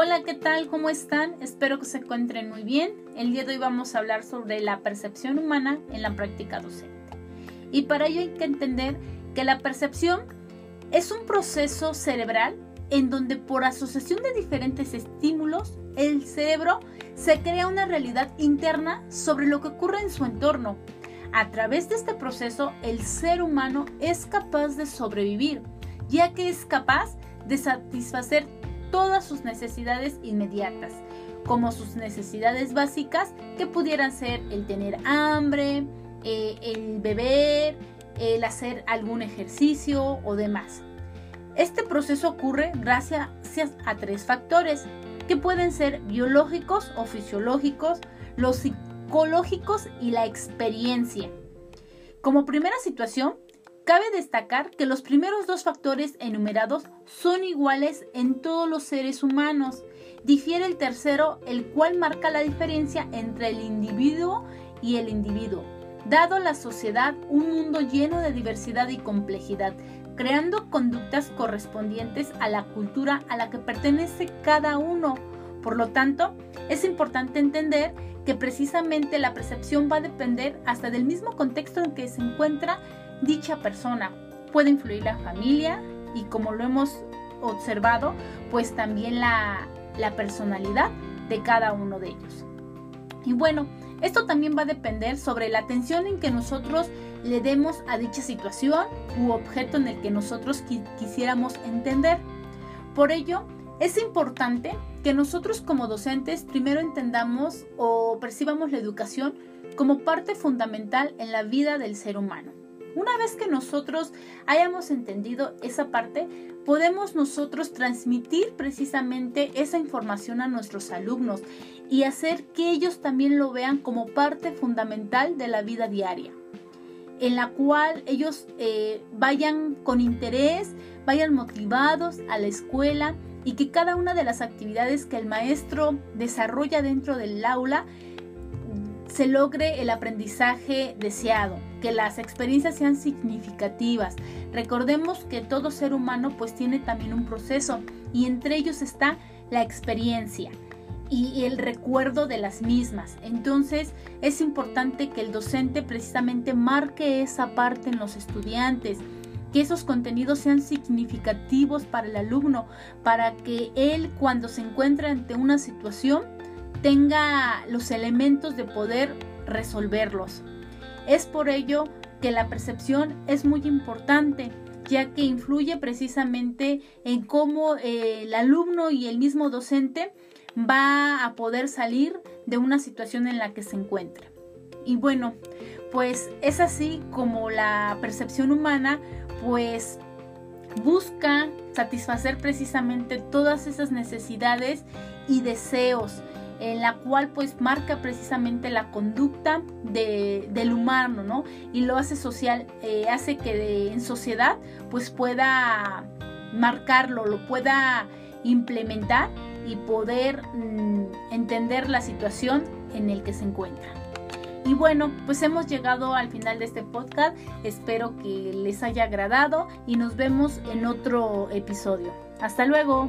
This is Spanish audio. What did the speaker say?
Hola, ¿qué tal? ¿Cómo están? Espero que se encuentren muy bien. El día de hoy vamos a hablar sobre la percepción humana en la práctica docente. Y para ello hay que entender que la percepción es un proceso cerebral en donde por asociación de diferentes estímulos, el cerebro se crea una realidad interna sobre lo que ocurre en su entorno. A través de este proceso, el ser humano es capaz de sobrevivir, ya que es capaz de satisfacer todas sus necesidades inmediatas, como sus necesidades básicas, que pudieran ser el tener hambre, eh, el beber, el hacer algún ejercicio o demás. Este proceso ocurre gracias a tres factores, que pueden ser biológicos o fisiológicos, los psicológicos y la experiencia. Como primera situación, cabe destacar que los primeros dos factores enumerados son iguales en todos los seres humanos. Difiere el tercero, el cual marca la diferencia entre el individuo y el individuo, dado la sociedad un mundo lleno de diversidad y complejidad, creando conductas correspondientes a la cultura a la que pertenece cada uno. Por lo tanto, es importante entender que precisamente la percepción va a depender hasta del mismo contexto en que se encuentra dicha persona. Puede influir la familia y como lo hemos observado, pues también la, la personalidad de cada uno de ellos. Y bueno, esto también va a depender sobre la atención en que nosotros le demos a dicha situación u objeto en el que nosotros quisiéramos entender. Por ello, es importante que nosotros como docentes primero entendamos o percibamos la educación como parte fundamental en la vida del ser humano. Una vez que nosotros hayamos entendido esa parte, podemos nosotros transmitir precisamente esa información a nuestros alumnos y hacer que ellos también lo vean como parte fundamental de la vida diaria, en la cual ellos eh, vayan con interés, vayan motivados a la escuela y que cada una de las actividades que el maestro desarrolla dentro del aula se logre el aprendizaje deseado, que las experiencias sean significativas. Recordemos que todo ser humano pues tiene también un proceso y entre ellos está la experiencia y el recuerdo de las mismas. Entonces es importante que el docente precisamente marque esa parte en los estudiantes, que esos contenidos sean significativos para el alumno, para que él cuando se encuentra ante una situación tenga los elementos de poder resolverlos. Es por ello que la percepción es muy importante, ya que influye precisamente en cómo eh, el alumno y el mismo docente va a poder salir de una situación en la que se encuentra. Y bueno, pues es así como la percepción humana pues busca satisfacer precisamente todas esas necesidades y deseos en la cual pues marca precisamente la conducta del humano, ¿no? Y lo hace social, eh, hace que en sociedad pues pueda marcarlo, lo pueda implementar y poder mm, entender la situación en el que se encuentra. Y bueno, pues hemos llegado al final de este podcast. Espero que les haya agradado y nos vemos en otro episodio. Hasta luego.